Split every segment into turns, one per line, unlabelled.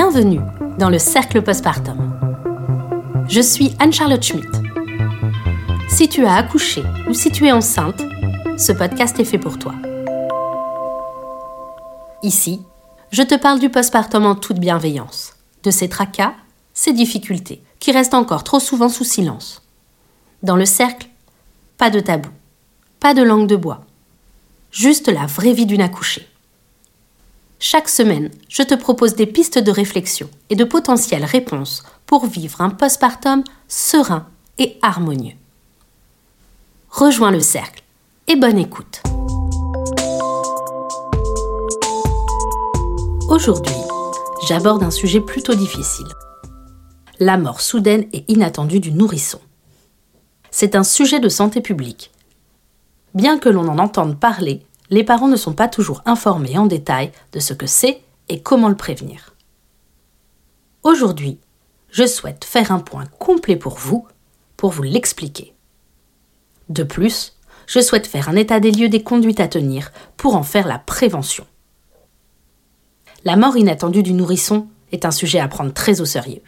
Bienvenue dans le cercle postpartum. Je suis Anne-Charlotte Schmitt. Si tu as accouché ou si tu es enceinte, ce podcast est fait pour toi. Ici, je te parle du postpartum en toute bienveillance, de ses tracas, ses difficultés, qui restent encore trop souvent sous silence. Dans le cercle, pas de tabou, pas de langue de bois, juste la vraie vie d'une accouchée. Chaque semaine, je te propose des pistes de réflexion et de potentielles réponses pour vivre un postpartum serein et harmonieux. Rejoins le cercle et bonne écoute. Aujourd'hui, j'aborde un sujet plutôt difficile. La mort soudaine et inattendue du nourrisson. C'est un sujet de santé publique. Bien que l'on en entende parler, les parents ne sont pas toujours informés en détail de ce que c'est et comment le prévenir. Aujourd'hui, je souhaite faire un point complet pour vous, pour vous l'expliquer. De plus, je souhaite faire un état des lieux des conduites à tenir pour en faire la prévention. La mort inattendue du nourrisson est un sujet à prendre très au sérieux.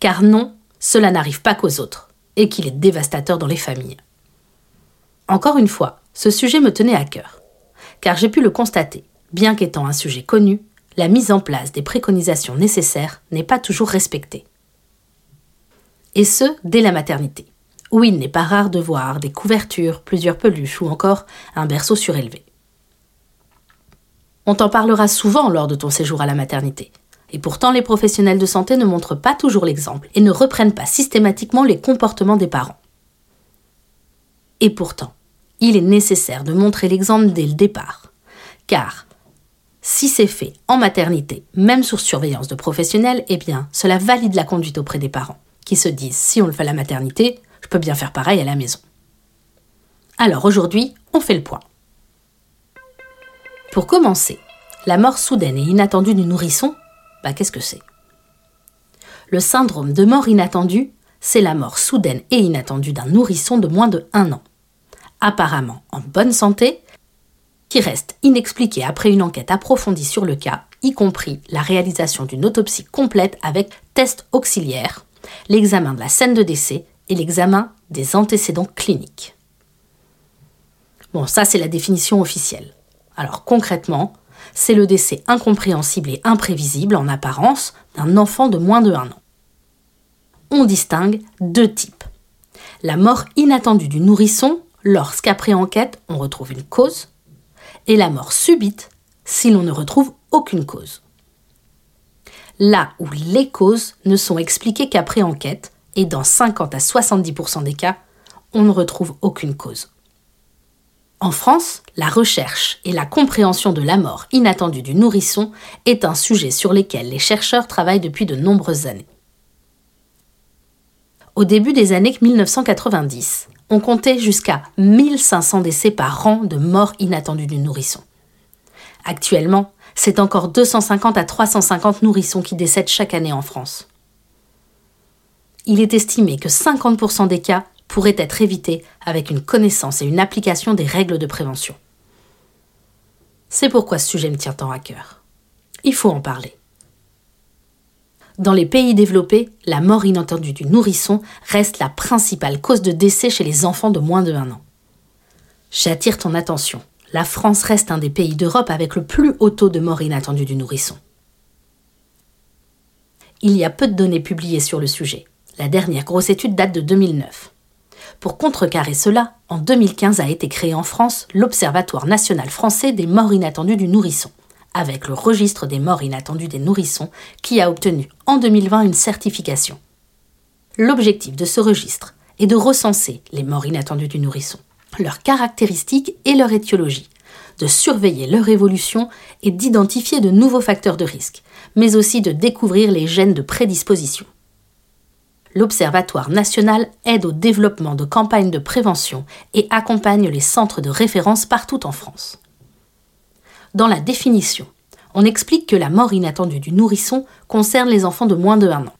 Car non, cela n'arrive pas qu'aux autres, et qu'il est dévastateur dans les familles. Encore une fois, ce sujet me tenait à cœur, car j'ai pu le constater, bien qu'étant un sujet connu, la mise en place des préconisations nécessaires n'est pas toujours respectée. Et ce, dès la maternité, où il n'est pas rare de voir des couvertures, plusieurs peluches ou encore un berceau surélevé. On t'en parlera souvent lors de ton séjour à la maternité, et pourtant les professionnels de santé ne montrent pas toujours l'exemple et ne reprennent pas systématiquement les comportements des parents. Et pourtant, il est nécessaire de montrer l'exemple dès le départ. Car si c'est fait en maternité, même sous surveillance de professionnels, eh cela valide la conduite auprès des parents, qui se disent si on le fait à la maternité, je peux bien faire pareil à la maison. Alors aujourd'hui, on fait le point. Pour commencer, la mort soudaine et inattendue du nourrisson, bah qu'est-ce que c'est? Le syndrome de mort inattendue, c'est la mort soudaine et inattendue d'un nourrisson de moins de 1 an apparemment en bonne santé, qui reste inexpliqué après une enquête approfondie sur le cas, y compris la réalisation d'une autopsie complète avec test auxiliaire, l'examen de la scène de décès et l'examen des antécédents cliniques. Bon, ça c'est la définition officielle. Alors concrètement, c'est le décès incompréhensible et imprévisible en apparence d'un enfant de moins de 1 an. On distingue deux types. La mort inattendue du nourrisson lorsqu'après enquête on retrouve une cause, et la mort subite si l'on ne retrouve aucune cause. Là où les causes ne sont expliquées qu'après enquête, et dans 50 à 70% des cas, on ne retrouve aucune cause. En France, la recherche et la compréhension de la mort inattendue du nourrisson est un sujet sur lequel les chercheurs travaillent depuis de nombreuses années. Au début des années 1990, on comptait jusqu'à 1500 décès par an de morts inattendues du nourrisson. Actuellement, c'est encore 250 à 350 nourrissons qui décèdent chaque année en France. Il est estimé que 50% des cas pourraient être évités avec une connaissance et une application des règles de prévention. C'est pourquoi ce sujet me tient tant à cœur. Il faut en parler. Dans les pays développés, la mort inattendue du nourrisson reste la principale cause de décès chez les enfants de moins de 1 an. J'attire ton attention. La France reste un des pays d'Europe avec le plus haut taux de mort inattendue du nourrisson. Il y a peu de données publiées sur le sujet. La dernière grosse étude date de 2009. Pour contrecarrer cela, en 2015 a été créé en France l'Observatoire national français des morts inattendues du nourrisson avec le registre des morts inattendues des nourrissons qui a obtenu en 2020 une certification. L'objectif de ce registre est de recenser les morts inattendues du nourrisson, leurs caractéristiques et leur étiologie, de surveiller leur évolution et d'identifier de nouveaux facteurs de risque, mais aussi de découvrir les gènes de prédisposition. L'Observatoire national aide au développement de campagnes de prévention et accompagne les centres de référence partout en France. Dans la définition, on explique que la mort inattendue du nourrisson concerne les enfants de moins de 1 an.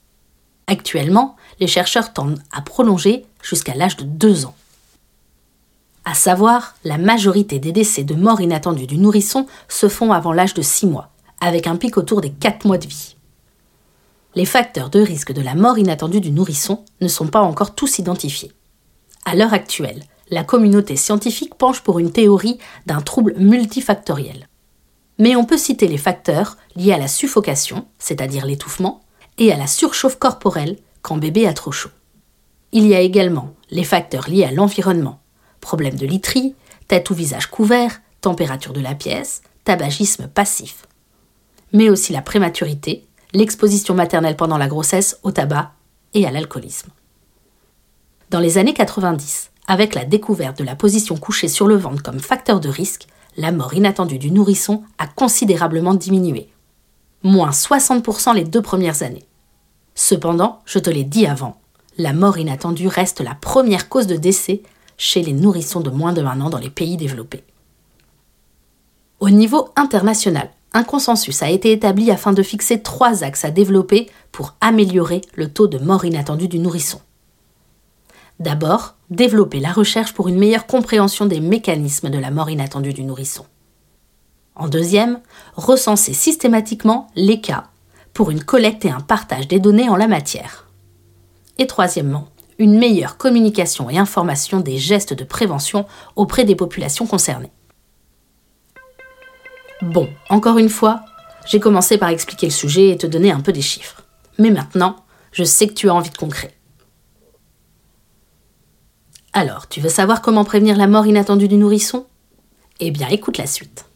Actuellement, les chercheurs tendent à prolonger jusqu'à l'âge de 2 ans. À savoir, la majorité des décès de mort inattendue du nourrisson se font avant l'âge de 6 mois, avec un pic autour des 4 mois de vie. Les facteurs de risque de la mort inattendue du nourrisson ne sont pas encore tous identifiés. À l'heure actuelle, la communauté scientifique penche pour une théorie d'un trouble multifactoriel. Mais on peut citer les facteurs liés à la suffocation, c'est-à-dire l'étouffement, et à la surchauffe corporelle quand bébé a trop chaud. Il y a également les facteurs liés à l'environnement, problèmes de literie, tête ou visage couvert, température de la pièce, tabagisme passif. Mais aussi la prématurité, l'exposition maternelle pendant la grossesse au tabac et à l'alcoolisme. Dans les années 90, avec la découverte de la position couchée sur le ventre comme facteur de risque, la mort inattendue du nourrisson a considérablement diminué. Moins 60% les deux premières années. Cependant, je te l'ai dit avant, la mort inattendue reste la première cause de décès chez les nourrissons de moins de 1 an dans les pays développés. Au niveau international, un consensus a été établi afin de fixer trois axes à développer pour améliorer le taux de mort inattendue du nourrisson. D'abord, développer la recherche pour une meilleure compréhension des mécanismes de la mort inattendue du nourrisson. En deuxième, recenser systématiquement les cas pour une collecte et un partage des données en la matière. Et troisièmement, une meilleure communication et information des gestes de prévention auprès des populations concernées. Bon, encore une fois, j'ai commencé par expliquer le sujet et te donner un peu des chiffres. Mais maintenant, je sais que tu as envie de concret. Alors, tu veux savoir comment prévenir la mort inattendue du nourrisson? Eh bien, écoute la suite.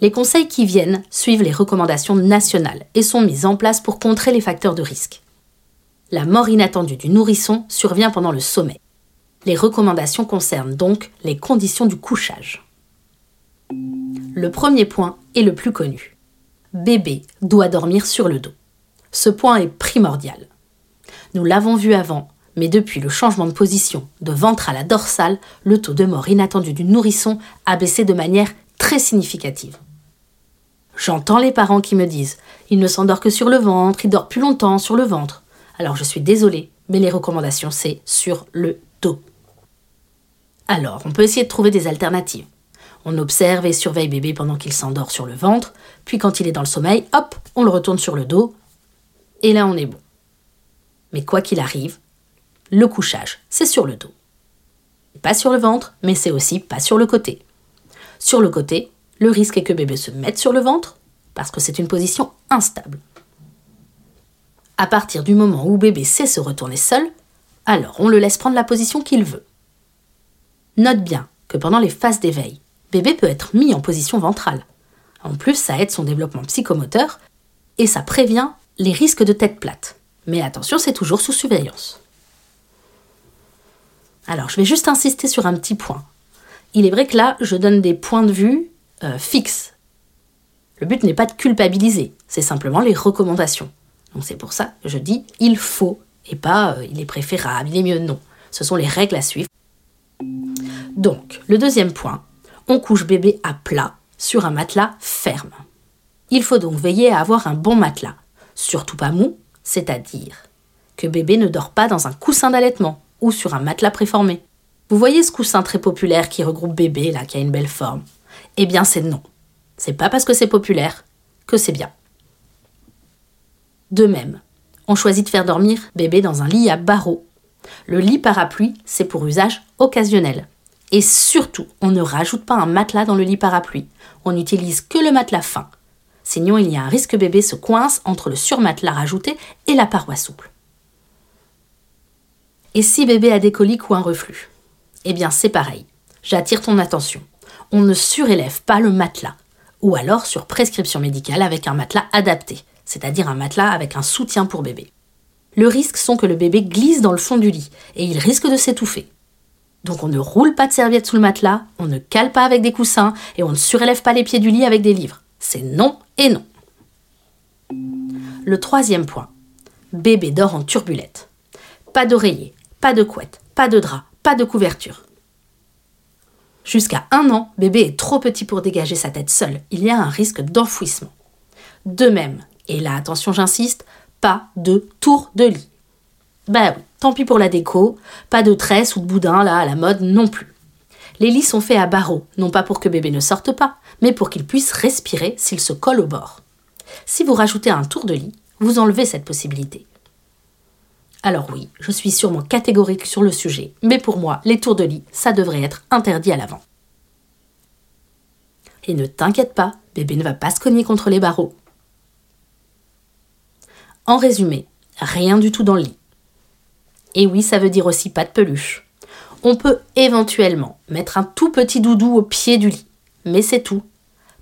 Les conseils qui viennent suivent les recommandations nationales et sont mis en place pour contrer les facteurs de risque. La mort inattendue du nourrisson survient pendant le sommeil. Les recommandations concernent donc les conditions du couchage. Le premier point est le plus connu. Bébé doit dormir sur le dos. Ce point est primordial. Nous l'avons vu avant, mais depuis le changement de position de ventre à la dorsale, le taux de mort inattendu du nourrisson a baissé de manière très significative. J'entends les parents qui me disent il ne s'endort que sur le ventre, il dort plus longtemps sur le ventre. Alors je suis désolée, mais les recommandations c'est sur le dos. Alors, on peut essayer de trouver des alternatives. On observe et surveille bébé pendant qu'il s'endort sur le ventre, puis quand il est dans le sommeil, hop, on le retourne sur le dos, et là on est bon. Mais quoi qu'il arrive, le couchage, c'est sur le dos. Pas sur le ventre, mais c'est aussi pas sur le côté. Sur le côté, le risque est que bébé se mette sur le ventre, parce que c'est une position instable. À partir du moment où bébé sait se retourner seul, alors on le laisse prendre la position qu'il veut. Note bien que pendant les phases d'éveil, bébé peut être mis en position ventrale. En plus, ça aide son développement psychomoteur et ça prévient les risques de tête plate. Mais attention, c'est toujours sous surveillance. Alors, je vais juste insister sur un petit point. Il est vrai que là, je donne des points de vue euh, fixes. Le but n'est pas de culpabiliser, c'est simplement les recommandations. Donc c'est pour ça que je dis il faut et pas euh, il est préférable, il est mieux. Non, ce sont les règles à suivre. Donc, le deuxième point, on couche bébé à plat sur un matelas ferme. Il faut donc veiller à avoir un bon matelas, surtout pas mou, c'est-à-dire que bébé ne dort pas dans un coussin d'allaitement ou sur un matelas préformé. Vous voyez ce coussin très populaire qui regroupe bébé, là, qui a une belle forme Eh bien, c'est non. C'est pas parce que c'est populaire que c'est bien. De même, on choisit de faire dormir bébé dans un lit à barreaux. Le lit parapluie, c'est pour usage occasionnel. Et surtout, on ne rajoute pas un matelas dans le lit parapluie. On n'utilise que le matelas fin. Sinon, il y a un risque que bébé se coince entre le surmatelas rajouté et la paroi souple. Et si bébé a des coliques ou un reflux? Eh bien, c'est pareil. J'attire ton attention. On ne surélève pas le matelas, ou alors sur prescription médicale avec un matelas adapté, c'est-à-dire un matelas avec un soutien pour bébé. Le risque sont que le bébé glisse dans le fond du lit et il risque de s'étouffer. Donc on ne roule pas de serviette sous le matelas, on ne cale pas avec des coussins et on ne surélève pas les pieds du lit avec des livres. C'est non et non. Le troisième point. Bébé dort en turbulette. Pas d'oreiller, pas de couette, pas de drap, pas de couverture. Jusqu'à un an, bébé est trop petit pour dégager sa tête seul. Il y a un risque d'enfouissement. De même, et là attention j'insiste, pas de tour de lit. Bah oui, tant pis pour la déco, pas de tresse ou de boudin là à la mode non plus. Les lits sont faits à barreaux, non pas pour que bébé ne sorte pas, mais pour qu'il puisse respirer s'il se colle au bord. Si vous rajoutez un tour de lit, vous enlevez cette possibilité. Alors oui, je suis sûrement catégorique sur le sujet, mais pour moi, les tours de lit, ça devrait être interdit à l'avant. Et ne t'inquiète pas, bébé ne va pas se cogner contre les barreaux. En résumé, rien du tout dans le lit. Et oui, ça veut dire aussi pas de peluche. On peut éventuellement mettre un tout petit doudou au pied du lit, mais c'est tout.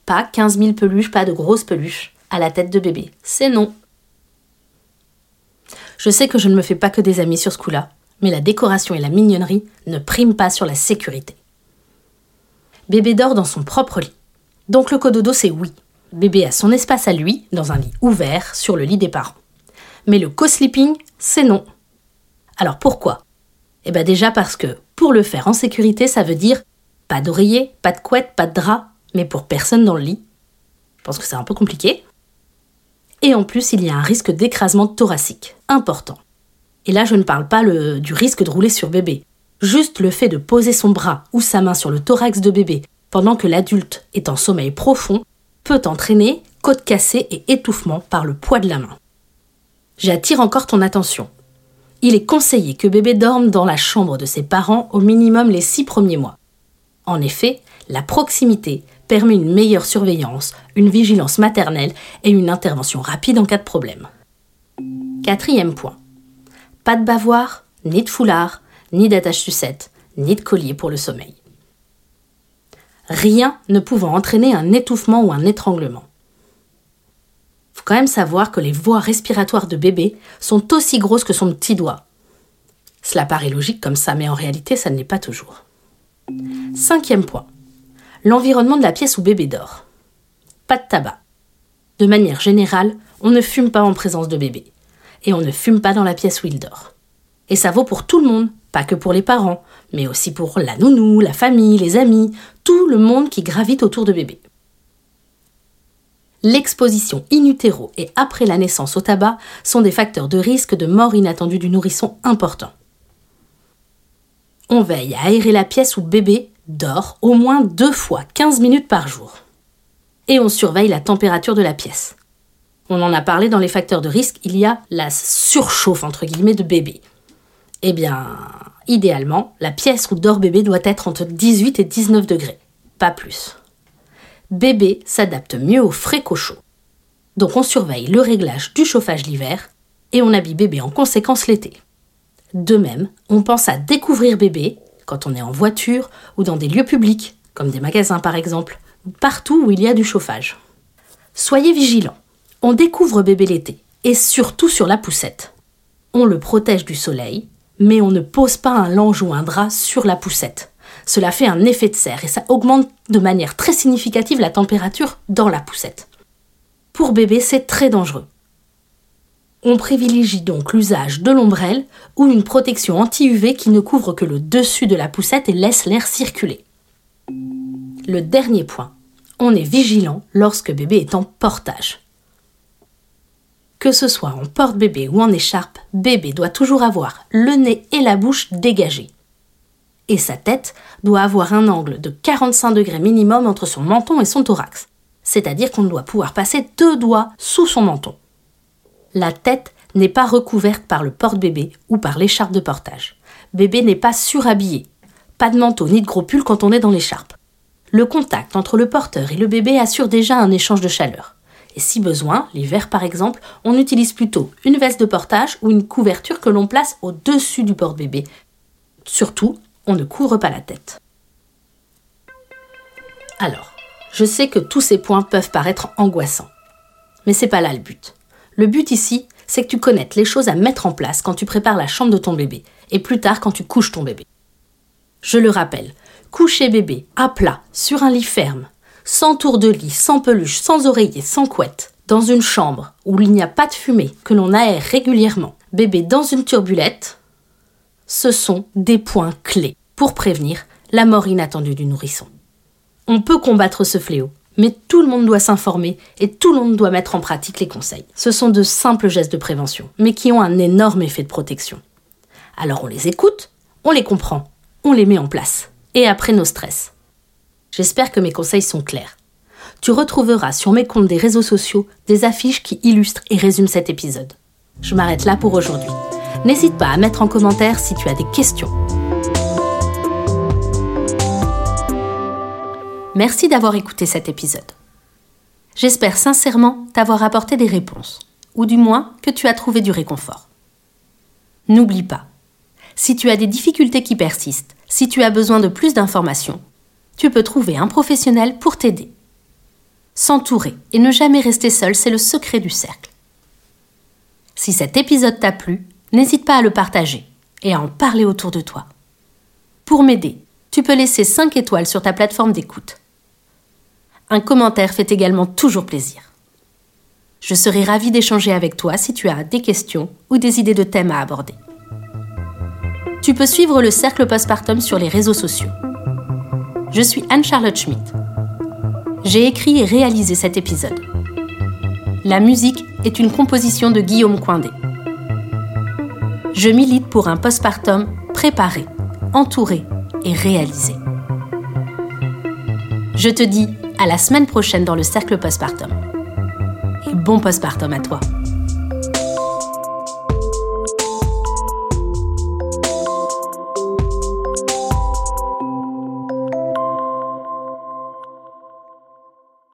Pas 15 000 peluches, pas de grosses peluches à la tête de bébé. C'est non. Je sais que je ne me fais pas que des amis sur ce coup-là, mais la décoration et la mignonnerie ne priment pas sur la sécurité. Bébé dort dans son propre lit. Donc le cododo, c'est oui. Bébé a son espace à lui, dans un lit ouvert, sur le lit des parents. Mais le co-sleeping, c'est non. Alors pourquoi? Eh bien déjà parce que pour le faire en sécurité, ça veut dire pas d'oreiller, pas de couette, pas de drap, mais pour personne dans le lit. Je pense que c'est un peu compliqué. Et en plus, il y a un risque d'écrasement thoracique important. Et là, je ne parle pas du risque de rouler sur bébé. Juste le fait de poser son bras ou sa main sur le thorax de bébé pendant que l'adulte est en sommeil profond peut entraîner côte cassée et étouffement par le poids de la main. J'attire encore ton attention. Il est conseillé que bébé dorme dans la chambre de ses parents au minimum les six premiers mois. En effet, la proximité permet une meilleure surveillance, une vigilance maternelle et une intervention rapide en cas de problème. Quatrième point. Pas de bavoir, ni de foulard, ni d'attache sucette, ni de collier pour le sommeil. Rien ne pouvant entraîner un étouffement ou un étranglement. Faut quand même savoir que les voies respiratoires de bébé sont aussi grosses que son petit doigt. Cela paraît logique comme ça, mais en réalité, ça ne l'est pas toujours. Cinquième point. L'environnement de la pièce où bébé dort. Pas de tabac. De manière générale, on ne fume pas en présence de bébé. Et on ne fume pas dans la pièce où il dort. Et ça vaut pour tout le monde, pas que pour les parents, mais aussi pour la nounou, la famille, les amis, tout le monde qui gravite autour de bébé. L'exposition in utero et après la naissance au tabac sont des facteurs de risque de mort inattendue du nourrisson importants. On veille à aérer la pièce où bébé dort au moins deux fois 15 minutes par jour. Et on surveille la température de la pièce. On en a parlé dans les facteurs de risque, il y a la surchauffe entre guillemets de bébé. Eh bien, idéalement, la pièce où dort bébé doit être entre 18 et 19 degrés, pas plus. Bébé s'adapte mieux au frais qu'au chaud. Donc on surveille le réglage du chauffage l'hiver et on habille bébé en conséquence l'été. De même, on pense à découvrir bébé quand on est en voiture ou dans des lieux publics, comme des magasins par exemple, partout où il y a du chauffage. Soyez vigilants. On découvre bébé l'été, et surtout sur la poussette. On le protège du soleil, mais on ne pose pas un linge ou un drap sur la poussette. Cela fait un effet de serre et ça augmente de manière très significative la température dans la poussette. Pour bébé, c'est très dangereux. On privilégie donc l'usage de l'ombrelle ou une protection anti-UV qui ne couvre que le dessus de la poussette et laisse l'air circuler. Le dernier point, on est vigilant lorsque bébé est en portage. Que ce soit en porte-bébé ou en écharpe, bébé doit toujours avoir le nez et la bouche dégagés. Et sa tête doit avoir un angle de 45 degrés minimum entre son menton et son thorax. C'est-à-dire qu'on doit pouvoir passer deux doigts sous son menton la tête n'est pas recouverte par le porte-bébé ou par l'écharpe de portage. Bébé n'est pas surhabillé. Pas de manteau ni de gros pull quand on est dans l'écharpe. Le contact entre le porteur et le bébé assure déjà un échange de chaleur. Et si besoin, l'hiver par exemple, on utilise plutôt une veste de portage ou une couverture que l'on place au-dessus du porte-bébé. Surtout, on ne couvre pas la tête. Alors, je sais que tous ces points peuvent paraître angoissants. Mais c'est pas là le but. Le but ici, c'est que tu connaisses les choses à mettre en place quand tu prépares la chambre de ton bébé, et plus tard quand tu couches ton bébé. Je le rappelle, coucher bébé à plat, sur un lit ferme, sans tour de lit, sans peluche, sans oreiller, sans couette, dans une chambre où il n'y a pas de fumée, que l'on aère régulièrement, bébé dans une turbulette, ce sont des points clés pour prévenir la mort inattendue du nourrisson. On peut combattre ce fléau, mais tout le monde doit s'informer et tout le monde doit mettre en pratique les conseils. Ce sont de simples gestes de prévention, mais qui ont un énorme effet de protection. Alors on les écoute, on les comprend, on les met en place. et après nos stress. J'espère que mes conseils sont clairs. Tu retrouveras sur mes comptes des réseaux sociaux des affiches qui illustrent et résument cet épisode. Je m'arrête là pour aujourd'hui. N'hésite pas à mettre en commentaire si tu as des questions. Merci d'avoir écouté cet épisode. J'espère sincèrement t'avoir apporté des réponses, ou du moins que tu as trouvé du réconfort. N'oublie pas, si tu as des difficultés qui persistent, si tu as besoin de plus d'informations, tu peux trouver un professionnel pour t'aider. S'entourer et ne jamais rester seul, c'est le secret du cercle. Si cet épisode t'a plu, n'hésite pas à le partager et à en parler autour de toi. Pour m'aider, tu peux laisser 5 étoiles sur ta plateforme d'écoute. Un commentaire fait également toujours plaisir. Je serai ravie d'échanger avec toi si tu as des questions ou des idées de thèmes à aborder. Tu peux suivre le cercle postpartum sur les réseaux sociaux. Je suis Anne-Charlotte Schmidt. J'ai écrit et réalisé cet épisode. La musique est une composition de Guillaume Coindé. Je milite pour un postpartum préparé, entouré et réalisé. Je te dis à la semaine prochaine dans le cercle postpartum. Et bon postpartum à toi.